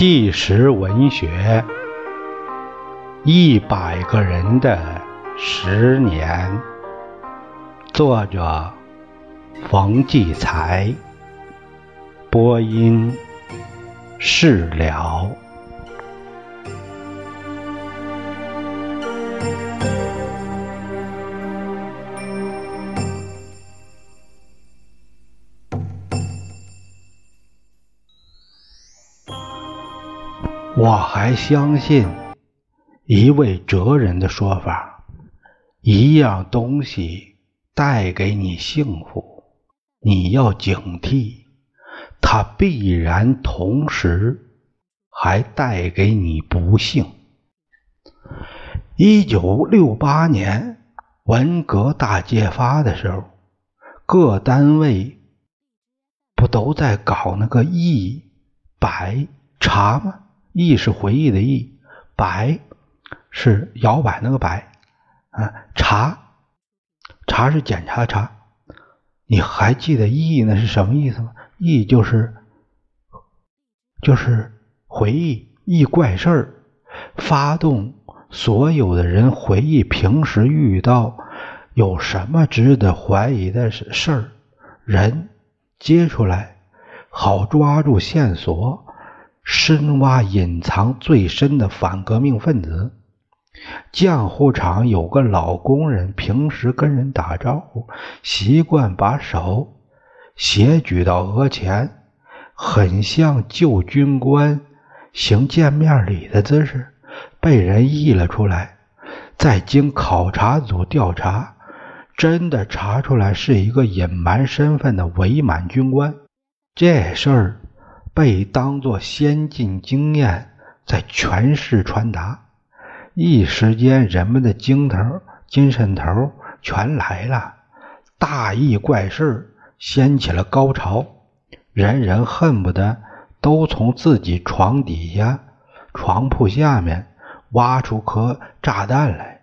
纪实文学，一百个人的十年，作者冯骥才，播音释了。还相信一位哲人的说法：一样东西带给你幸福，你要警惕，它必然同时还带给你不幸。一九六八年文革大揭发的时候，各单位不都在搞那个一白查吗？忆是回忆的忆，摆是摇摆那个摆，啊，查查是检查的查。你还记得忆那是什么意思吗？忆就是就是回忆忆怪事儿，发动所有的人回忆平时遇到有什么值得怀疑的事儿，人接出来，好抓住线索。深挖隐藏最深的反革命分子。浆糊厂有个老工人，平时跟人打招呼，习惯把手斜举到额前，很像旧军官行见面礼的姿势，被人译了出来。再经考察组调查，真的查出来是一个隐瞒身份的伪满军官。这事儿。被当作先进经验在全市传达，一时间人们的精头、精神头全来了，大异怪事掀起了高潮，人人恨不得都从自己床底下、床铺下面挖出颗炸弹来。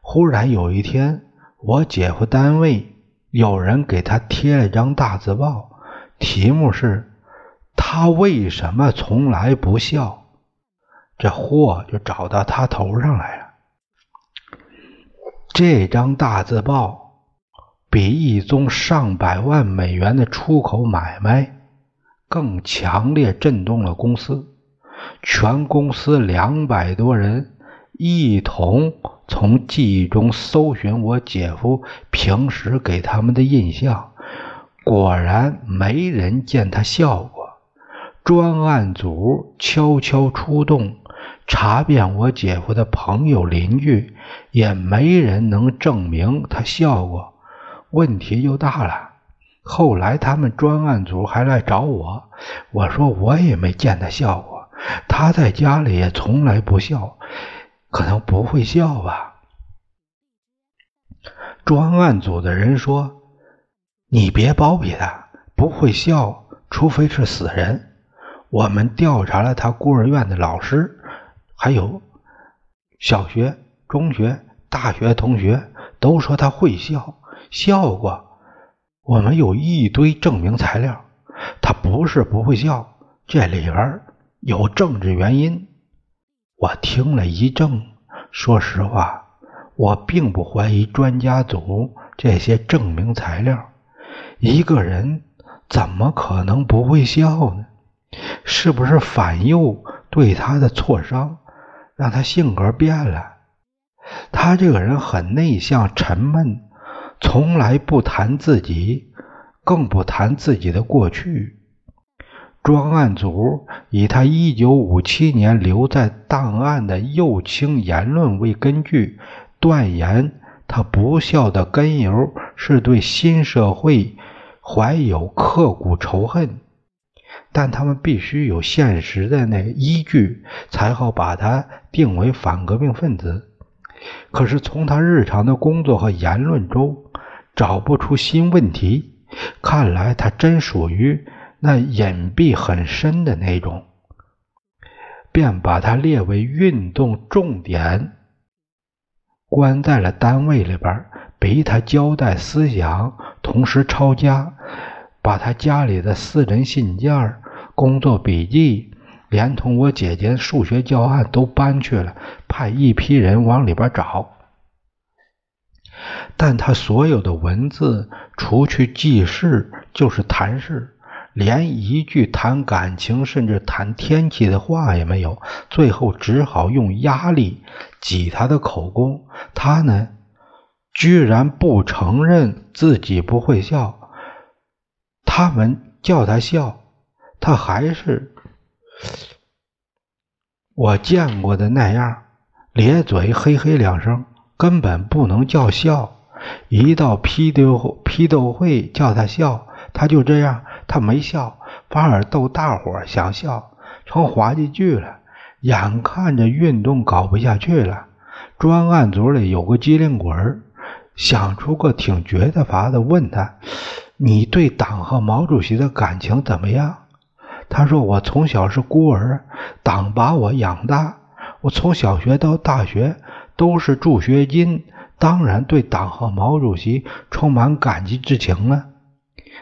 忽然有一天，我姐夫单位有人给他贴了张大字报，题目是。他为什么从来不笑？这祸就找到他头上来了。这张大字报比一宗上百万美元的出口买卖更强烈震动了公司。全公司两百多人一同从记忆中搜寻我姐夫平时给他们的印象，果然没人见他笑过。专案组悄悄出动，查遍我姐夫的朋友邻居，也没人能证明他笑过。问题就大了。后来他们专案组还来找我，我说我也没见他笑过，他在家里也从来不笑，可能不会笑吧。专案组的人说：“你别包庇他，不会笑，除非是死人。”我们调查了他孤儿院的老师，还有小学、中学、大学同学，都说他会笑，笑过。我们有一堆证明材料，他不是不会笑，这里边有政治原因。我听了一怔，说实话，我并不怀疑专家组这些证明材料。一个人怎么可能不会笑呢？是不是反右对他的挫伤，让他性格变了？他这个人很内向、沉闷，从来不谈自己，更不谈自己的过去。专案组以他1957年留在档案的右倾言论为根据，断言他不孝的根由是对新社会怀有刻骨仇恨。但他们必须有现实的那依据，才好把他定为反革命分子。可是从他日常的工作和言论中找不出新问题，看来他真属于那隐蔽很深的那种，便把他列为运动重点，关在了单位里边，逼他交代思想，同时抄家。把他家里的私人信件、工作笔记连同我姐姐数学教案都搬去了，派一批人往里边找。但他所有的文字，除去记事就是谈事，连一句谈感情甚至谈天气的话也没有。最后只好用压力挤他的口供。他呢，居然不承认自己不会笑。他们叫他笑，他还是我见过的那样，咧嘴嘿嘿两声，根本不能叫笑。一到批斗批斗会叫他笑，他就这样，他没笑，反而逗大伙儿想笑，成滑稽剧了。眼看着运动搞不下去了，专案组里有个机灵鬼儿，想出个挺绝的法子，问他：“你对党和毛主席的感情怎么样？”他说：“我从小是孤儿，党把我养大，我从小学到大学都是助学金。”当然对党和毛主席充满感激之情了。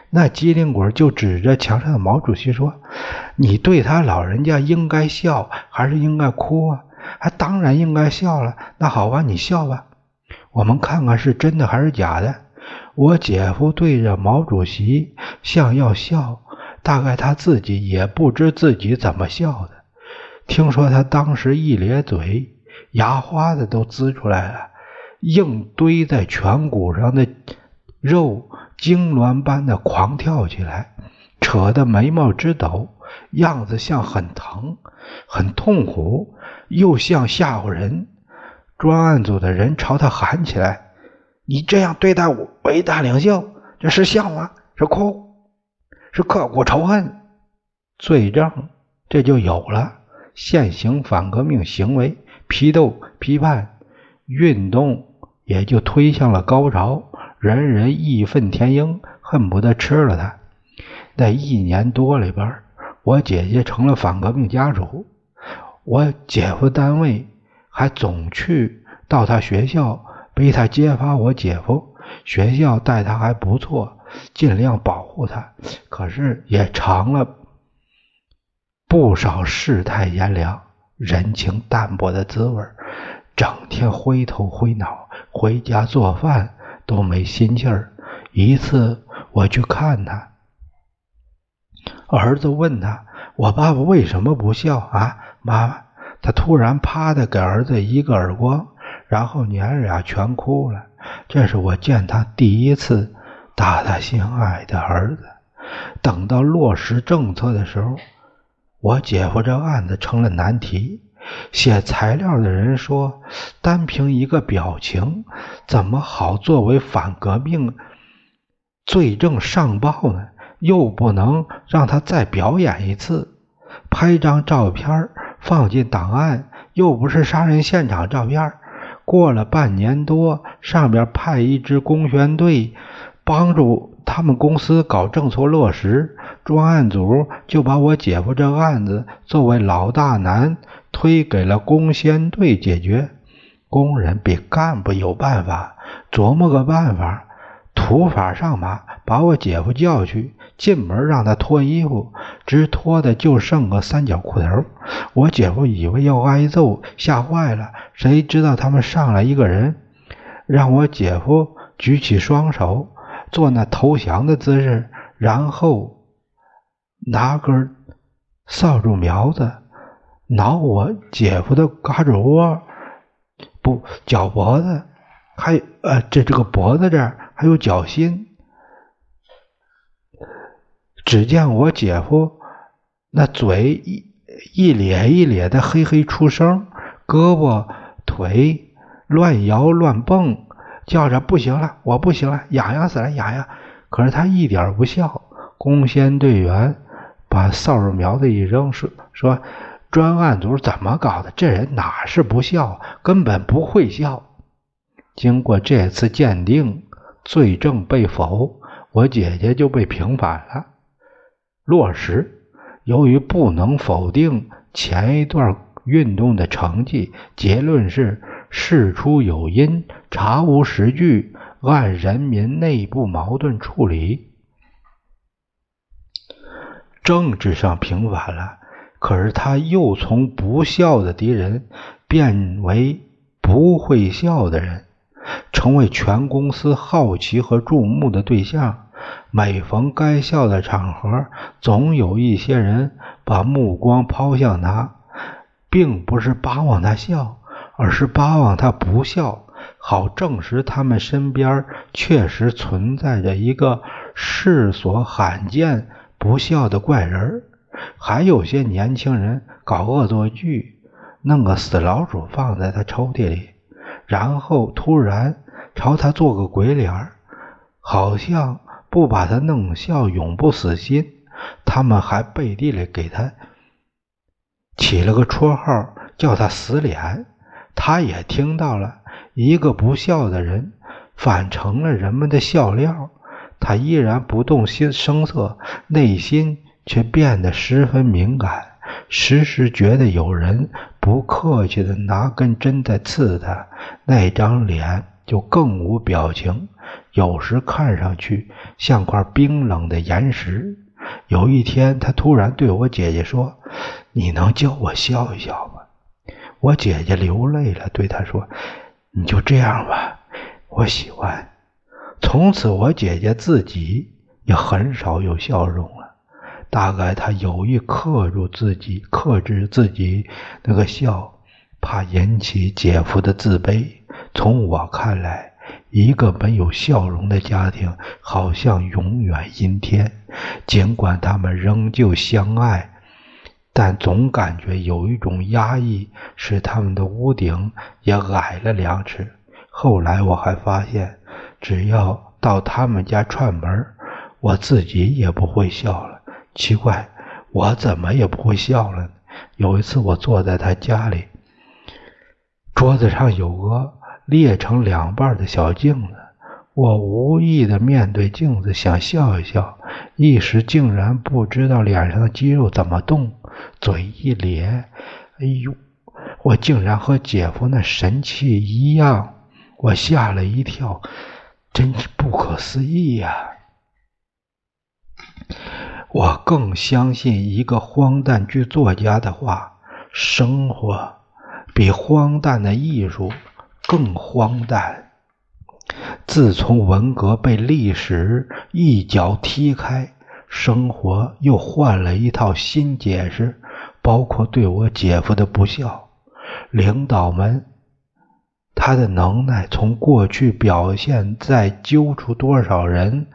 那机灵鬼就指着墙上的毛主席说：“你对他老人家应该笑还是应该哭啊？”“还当然应该笑了。”“那好吧，你笑吧，我们看看是真的还是假的。”我姐夫对着毛主席像要笑，大概他自己也不知自己怎么笑的。听说他当时一咧嘴，牙花子都呲出来了。硬堆在颧骨上的肉痉挛般的狂跳起来，扯得眉毛直抖，样子像很疼、很痛苦，又像吓唬人。专案组的人朝他喊起来：“你这样对待我伟大领袖，这是笑吗？是哭？是刻骨仇恨？罪证这就有了。现行反革命行为，批斗、批判、运动。”也就推向了高潮，人人义愤填膺，恨不得吃了他。在一年多里边，我姐姐成了反革命家属，我姐夫单位还总去到他学校逼他揭发我姐夫。学校待他还不错，尽量保护他，可是也尝了不少世态炎凉、人情淡薄的滋味，整天灰头灰脑。回家做饭都没心气儿。一次我去看他，儿子问他：“我爸爸为什么不笑啊？”妈妈，他突然啪的给儿子一个耳光，然后娘俩全哭了。这是我见他第一次打他心爱的儿子。等到落实政策的时候，我姐夫这案子成了难题。写材料的人说：“单凭一个表情，怎么好作为反革命罪证上报呢？又不能让他再表演一次，拍张照片放进档案，又不是杀人现场照片。过了半年多，上边派一支公宣队帮助他们公司搞政策落实，专案组就把我姐夫这案子作为老大难。”推给了工宣队解决，工人比干部有办法，琢磨个办法，土法上马，把我姐夫叫去，进门让他脱衣服，直脱的就剩个三角裤头。我姐夫以为要挨揍，吓坏了。谁知道他们上来一个人，让我姐夫举起双手，做那投降的姿势，然后拿根扫帚苗子。挠我姐夫的胳肢窝，不，脚脖子，还呃，这这个脖子这儿还有脚心。只见我姐夫那嘴一一咧一咧的，嘿嘿出声，胳膊腿乱摇乱蹦，叫着不行了，我不行了，痒痒死了，痒痒。可是他一点不笑。攻先队员把扫帚苗子一扔，说说。专案组怎么搞的？这人哪是不笑，根本不会笑。经过这次鉴定，罪证被否，我姐姐就被平反了。落实，由于不能否定前一段运动的成绩，结论是事出有因，查无实据，按人民内部矛盾处理。政治上平反了。可是他又从不孝的敌人变为不会笑的人，成为全公司好奇和注目的对象。每逢该笑的场合，总有一些人把目光抛向他，并不是巴望他笑，而是巴望他不笑，好证实他们身边确实存在着一个世所罕见不笑的怪人。还有些年轻人搞恶作剧，弄个死老鼠放在他抽屉里，然后突然朝他做个鬼脸儿好像。不把他弄笑，永不死心。他们还背地里给他起了个绰号，叫他“死脸”。他也听到了，一个不孝的人反成了人们的笑料。他依然不动心声色，内心却变得十分敏感，时时觉得有人不客气的拿根针在刺他，那张脸就更无表情。有时看上去像块冰冷的岩石。有一天，他突然对我姐姐说：“你能教我笑一笑吗？”我姐姐流泪了，对他说：“你就这样吧，我喜欢。”从此，我姐姐自己也很少有笑容了。大概她有意克住自己，克制自己那个笑，怕引起姐夫的自卑。从我看来，一个没有笑容的家庭，好像永远阴天。尽管他们仍旧相爱，但总感觉有一种压抑，使他们的屋顶也矮了两尺。后来我还发现，只要到他们家串门，我自己也不会笑了。奇怪，我怎么也不会笑了？有一次，我坐在他家里，桌子上有个。裂成两半的小镜子，我无意的面对镜子想笑一笑，一时竟然不知道脸上的肌肉怎么动，嘴一咧，哎呦，我竟然和姐夫那神气一样，我吓了一跳，真是不可思议呀！我更相信一个荒诞剧作家的话：生活比荒诞的艺术。更荒诞。自从文革被历史一脚踢开，生活又换了一套新解释，包括对我姐夫的不孝。领导们，他的能耐从过去表现在揪出多少人，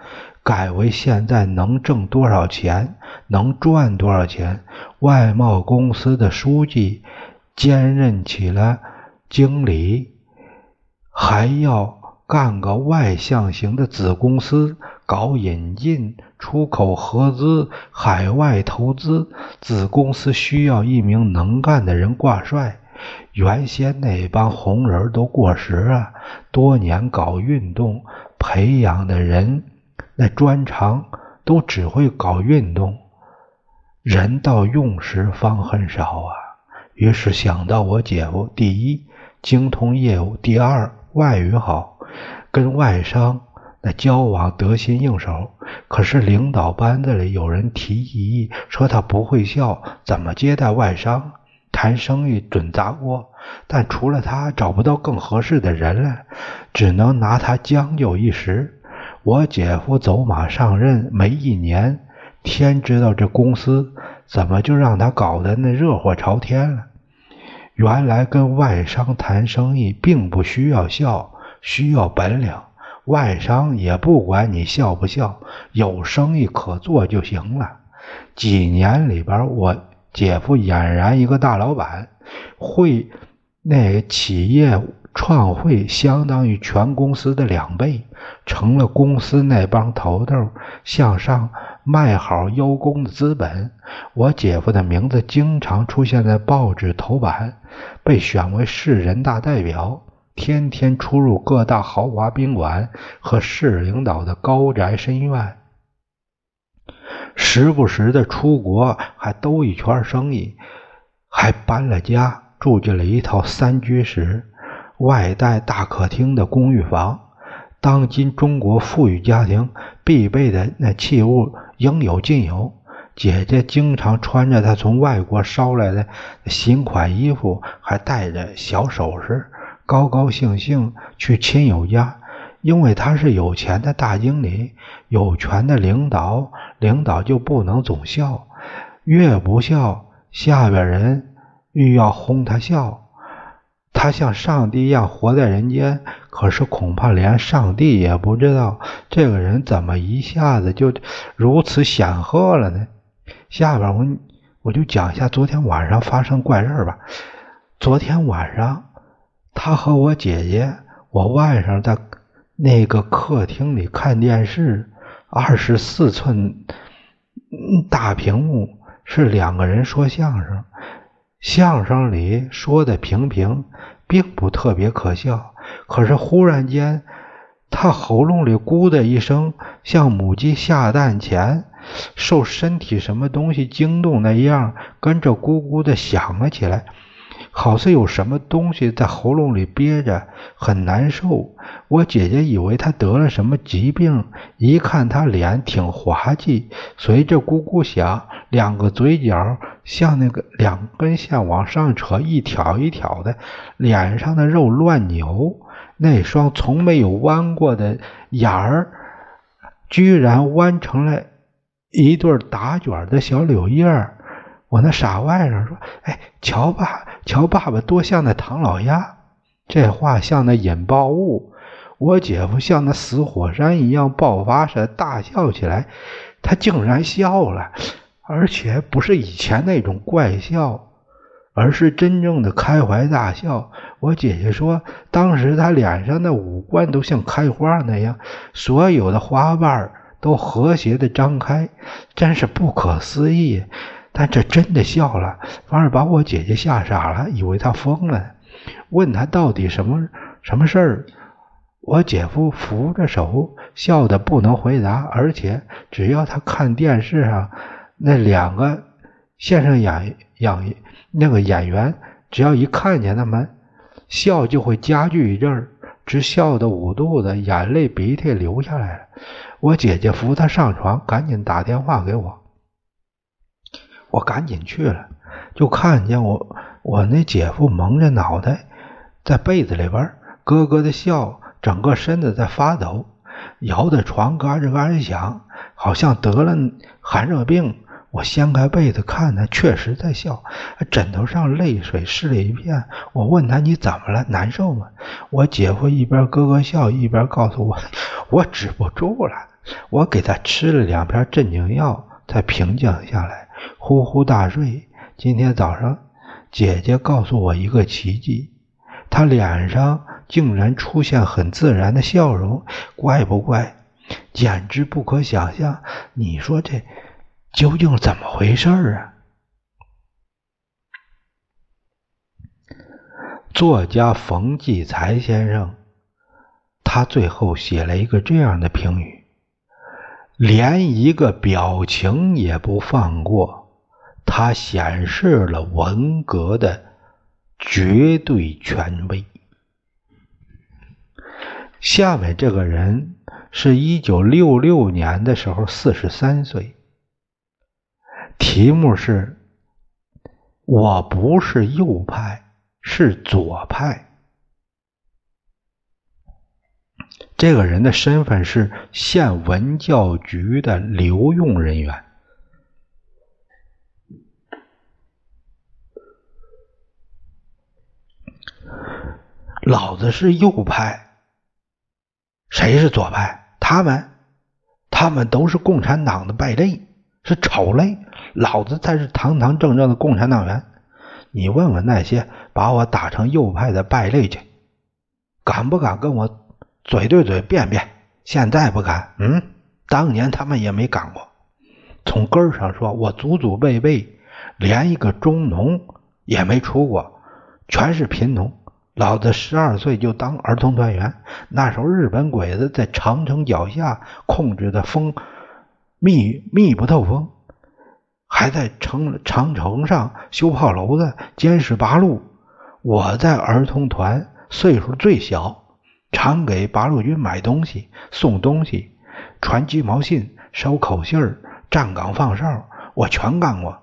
改为现在能挣多少钱，能赚多少钱。外贸公司的书记兼任起了经理。还要干个外向型的子公司，搞引进、出口合资、海外投资。子公司需要一名能干的人挂帅。原先那帮红人都过时啊，多年搞运动培养的人，那专长都只会搞运动，人到用时方恨少啊。于是想到我姐夫，第一精通业务，第二。外语好，跟外商那交往得心应手。可是领导班子里有人提异议说他不会笑，怎么接待外商？谈生意准砸锅。但除了他找不到更合适的人了，只能拿他将就一时。我姐夫走马上任没一年，天知道这公司怎么就让他搞得那热火朝天了。原来跟外商谈生意并不需要笑，需要本领。外商也不管你笑不笑，有生意可做就行了。几年里边，我姐夫俨然一个大老板，会那企业创汇相当于全公司的两倍，成了公司那帮头头向上。卖好邀功的资本，我姐夫的名字经常出现在报纸头版，被选为市人大代表，天天出入各大豪华宾馆和市领导的高宅深院，时不时的出国，还兜一圈生意，还搬了家，住进了一套三居室、外带大客厅的公寓房。当今中国富裕家庭必备的那器物应有尽有，姐姐经常穿着她从外国捎来的新款衣服，还带着小首饰，高高兴兴去亲友家。因为他是有钱的大经理，有权的领导，领导就不能总笑，越不笑，下边人越要哄他笑。他像上帝一样活在人间，可是恐怕连上帝也不知道这个人怎么一下子就如此显赫了呢？下边我我就讲一下昨天晚上发生怪事吧。昨天晚上，他和我姐姐，我外甥在那个客厅里看电视，二十四寸大屏幕，是两个人说相声。相声里说的平平，并不特别可笑。可是忽然间，他喉咙里咕的一声，像母鸡下蛋前受身体什么东西惊动那样，跟着咕咕的响了起来，好似有什么东西在喉咙里憋着，很难受。我姐姐以为他得了什么疾病，一看他脸挺滑稽，随着咕咕响，两个嘴角像那个两根线往上扯，一挑一挑的，脸上的肉乱扭，那双从没有弯过的眼儿，居然弯成了一对打卷的小柳叶儿。我那傻外甥说：“哎，瞧吧，瞧爸爸多像那唐老鸭。”这话像那引爆物。我姐夫像那死火山一样爆发似的大笑起来，他竟然笑了，而且不是以前那种怪笑，而是真正的开怀大笑。我姐姐说，当时他脸上的五官都像开花那样，所有的花瓣都和谐的张开，真是不可思议。但这真的笑了，反而把我姐姐吓傻了，以为他疯了，问他到底什么什么事儿。我姐夫扶着手，笑得不能回答，而且只要他看电视上那两个线上演演那个演员，只要一看见他们笑，就会加剧一阵儿，直笑得捂肚子，眼泪鼻涕流下来了。我姐姐扶他上床，赶紧打电话给我，我赶紧去了，就看见我我那姐夫蒙着脑袋在被子里边咯咯的笑。整个身子在发抖，摇的床嘎吱嘎吱响，好像得了寒热病。我掀开被子看他，确实在笑，枕头上泪水湿了一片。我问他：“你怎么了？难受吗？”我姐夫一边咯咯笑，一边告诉我：“我止不住了。”我给他吃了两片镇静药，才平静下来，呼呼大睡。今天早上，姐姐告诉我一个奇迹，她脸上。竟然出现很自然的笑容，怪不怪？简直不可想象！你说这究竟怎么回事啊？作家冯骥才先生，他最后写了一个这样的评语：连一个表情也不放过，他显示了文革的绝对权威。下面这个人是一九六六年的时候，四十三岁。题目是：我不是右派，是左派。这个人的身份是县文教局的留用人员。老子是右派。谁是左派？他们，他们都是共产党的败类，是丑类。老子才是堂堂正正的共产党员。你问问那些把我打成右派的败类去，敢不敢跟我嘴对嘴辩辩？现在不敢，嗯，当年他们也没敢过。从根儿上说，我祖祖辈辈连一个中农也没出过，全是贫农。老子十二岁就当儿童团员，那时候日本鬼子在长城脚下控制的风密密不透风，还在城长城上修炮楼子、监视八路。我在儿童团岁数最小，常给八路军买东西、送东西、传鸡毛信、捎口信儿、站岗放哨。我全干过。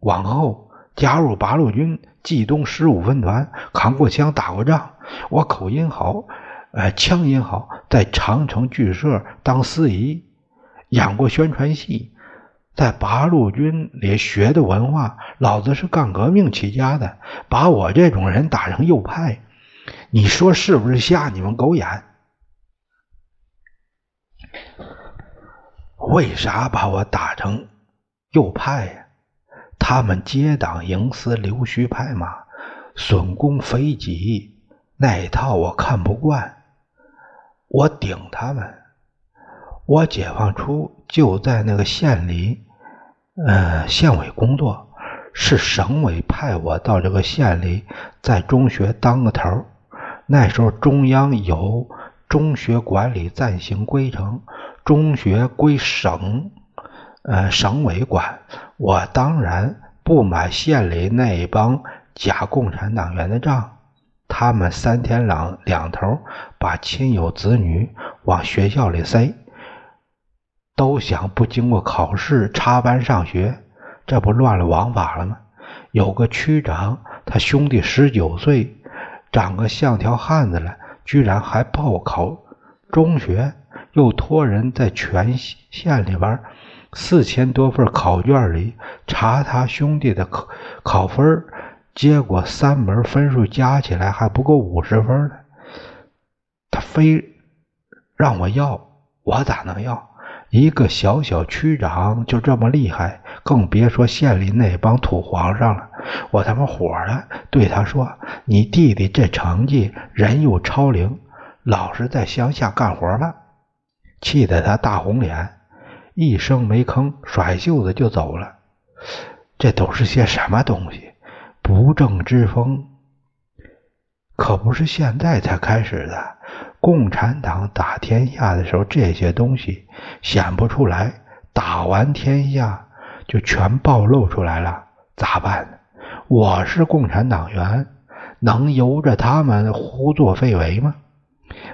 往后加入八路军冀东十五分团，扛过枪，打过仗。我口音好，呃，腔音好，在长城剧社当司仪，演过宣传戏。在八路军里学的文化，老子是干革命起家的，把我这种人打成右派，你说是不是瞎你们狗眼？为啥把我打成右派呀？他们结党营私、溜须拍马、损公肥己那一套我看不惯，我顶他们。我解放初就在那个县里。呃，县委工作是省委派我到这个县里，在中学当个头。那时候中央有中学管理暂行规程，中学归省，呃，省委管。我当然不买县里那帮假共产党员的账，他们三天两两头把亲友子女往学校里塞。都想不经过考试插班上学，这不乱了王法了吗？有个区长，他兄弟十九岁，长个像条汉子了，居然还报考中学，又托人在全县里边四千多份考卷里查他兄弟的考考分，结果三门分数加起来还不够五十分呢。他非让我要，我咋能要？一个小小区长就这么厉害，更别说县里那帮土皇上了。我他妈火了，对他说：“你弟弟这成绩，人又超龄，老是在乡下干活吧。”气得他大红脸，一声没吭，甩袖子就走了。这都是些什么东西？不正之风，可不是现在才开始的。共产党打天下的时候，这些东西显不出来；打完天下就全暴露出来了，咋办？我是共产党员，能由着他们胡作非为吗？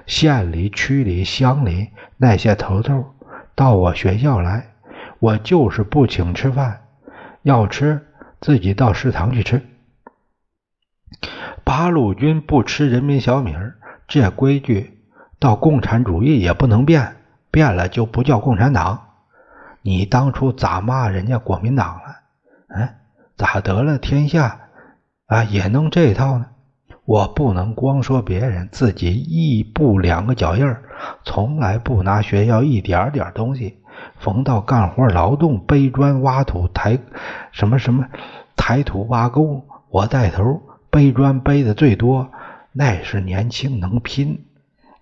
县里、区里、乡里那些头头到我学校来，我就是不请吃饭，要吃自己到食堂去吃。八路军不吃人民小米儿，这规矩。到共产主义也不能变，变了就不叫共产党。你当初咋骂人家国民党了？嗯，咋得了天下啊也弄这套呢？我不能光说别人，自己一步两个脚印儿，从来不拿学校一点点东西。逢到干活劳动，背砖挖土、抬什么什么抬土挖沟，我带头背砖背的最多。那是年轻能拼。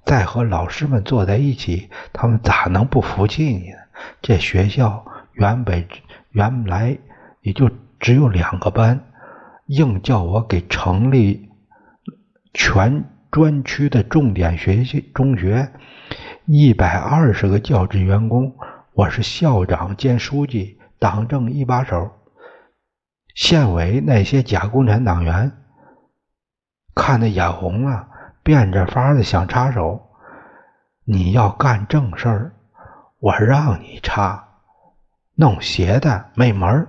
再和老师们坐在一起，他们咋能不服气呢？这学校原本原来也就只有两个班，硬叫我给成立全专区的重点学习中学，一百二十个教职员工，我是校长兼书记，党政一把手。县委那些假共产党员看得眼红了。变着法的想插手，你要干正事儿，我让你插；弄邪的没门儿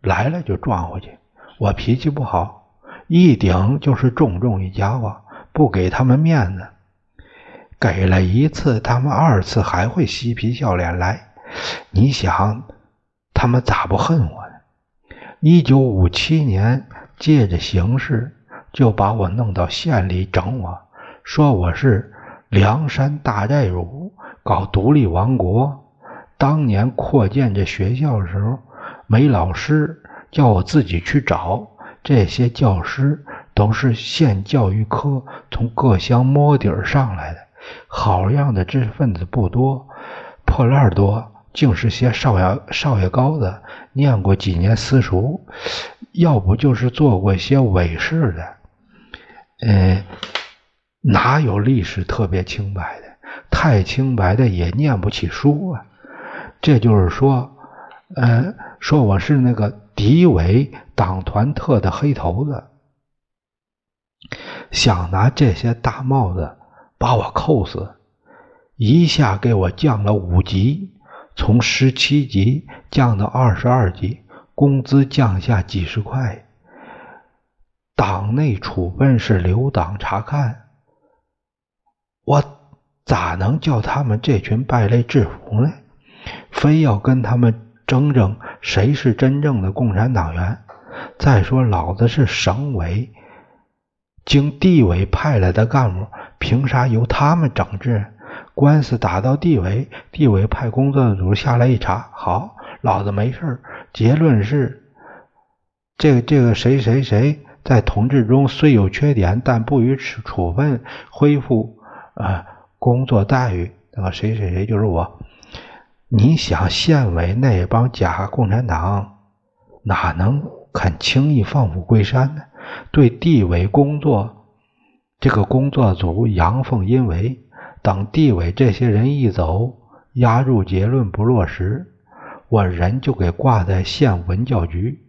来了就撞回去。我脾气不好，一顶就是重重一家伙，不给他们面子。给了一次，他们二次还会嬉皮笑脸来。你想，他们咋不恨我呢？一九五七年，借着形势，就把我弄到县里整我。说我是梁山大寨主，搞独立王国。当年扩建这学校的时候，没老师，叫我自己去找。这些教师都是县教育科从各乡摸底儿上来的，好样的知识分子不多，破烂多，竟是些少爷少爷高子，念过几年私塾，要不就是做过些伪事的，嗯。哪有历史特别清白的？太清白的也念不起书啊！这就是说，呃，说我是那个敌伪党团特的黑头子，想拿这些大帽子把我扣死，一下给我降了五级，从十七级降到二十二级。工资降下几十块，党内处分是留党察看。我咋能叫他们这群败类制服呢？非要跟他们争争谁是真正的共产党员？再说，老子是省委经地委派来的干部，凭啥由他们整治？官司打到地委，地委派工作组下来一查，好，老子没事结论是，这个这个谁谁谁在同志中虽有缺点，但不予处处分，恢复啊工作待遇。那个谁谁谁就是我。你想县委那帮假共产党哪能？肯轻易放虎归山呢？对地委工作，这个工作组阳奉阴违。等地委这些人一走，压住结论不落实，我人就给挂在县文教局。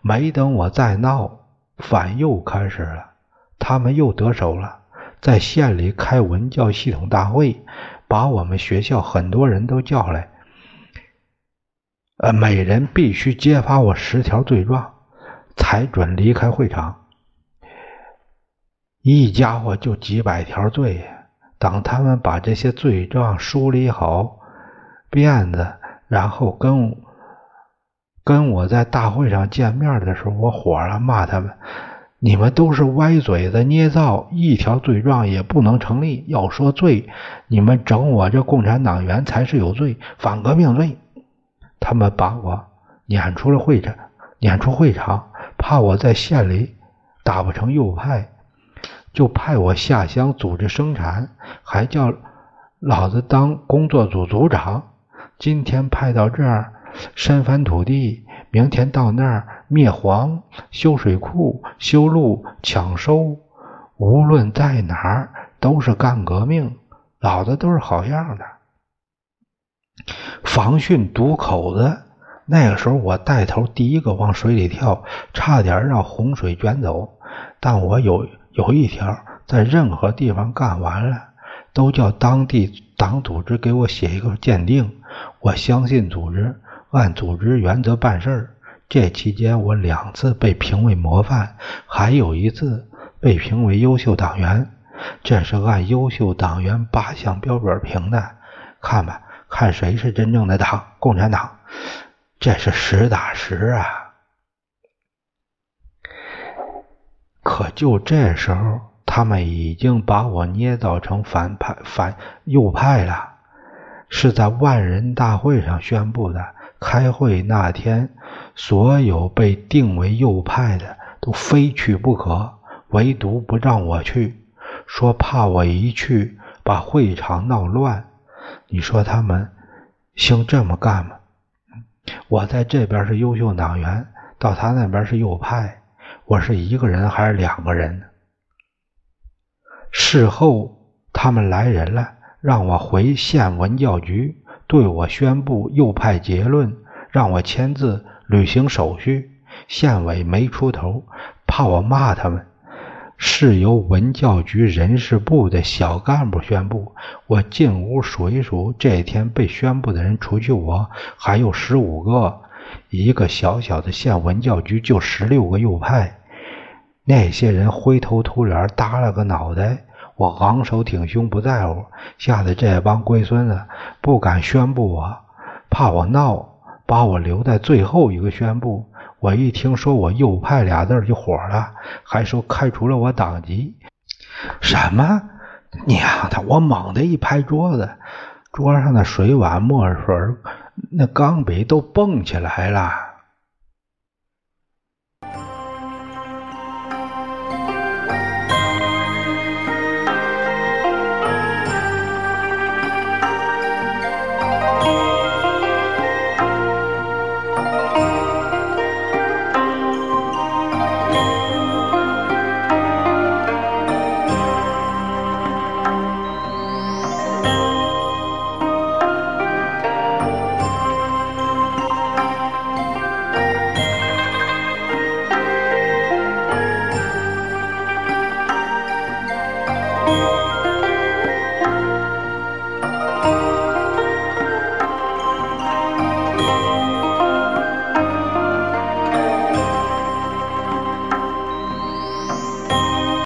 没等我再闹，反又开始了。他们又得手了，在县里开文教系统大会，把我们学校很多人都叫来，呃，每人必须揭发我十条罪状。才准离开会场。一家伙就几百条罪，等他们把这些罪状梳理好辫子，然后跟跟我在大会上见面的时候，我火了，骂他们：“你们都是歪嘴子捏造，一条罪状也不能成立。要说罪，你们整我这共产党员才是有罪，反革命罪。”他们把我撵出了会场，撵出会场。怕我在县里打不成右派，就派我下乡组织生产，还叫老子当工作组组长。今天派到这儿深翻土地，明天到那儿灭黄、修水库、修路、抢收，无论在哪儿都是干革命，老子都是好样的。防汛堵口子。那个时候，我带头第一个往水里跳，差点让洪水卷走。但我有有一条，在任何地方干完了，都叫当地党组织给我写一个鉴定。我相信组织，按组织原则办事儿。这期间，我两次被评为模范，还有一次被评为优秀党员。这是按优秀党员八项标准评的。看吧，看谁是真正的党，共产党。这是实打实啊！可就这时候，他们已经把我捏造成反派、反右派了。是在万人大会上宣布的。开会那天，所有被定为右派的都非去不可，唯独不让我去，说怕我一去把会场闹乱。你说他们兴这么干吗？我在这边是优秀党员，到他那边是右派，我是一个人还是两个人呢？事后他们来人了，让我回县文教局，对我宣布右派结论，让我签字履行手续。县委没出头，怕我骂他们。是由文教局人事部的小干部宣布。我进屋数一数，这天被宣布的人，除去我，还有十五个。一个小小的县文教局就十六个右派。那些人灰头土脸，耷拉个脑袋。我昂首挺胸，不在乎，吓得这帮龟孙子不敢宣布我，怕我闹，把我留在最后一个宣布。我一听说我右派俩字就火了，还说开除了我党籍。什么？娘的！我猛地一拍桌子，桌上的水碗、墨水、那钢笔都蹦起来了。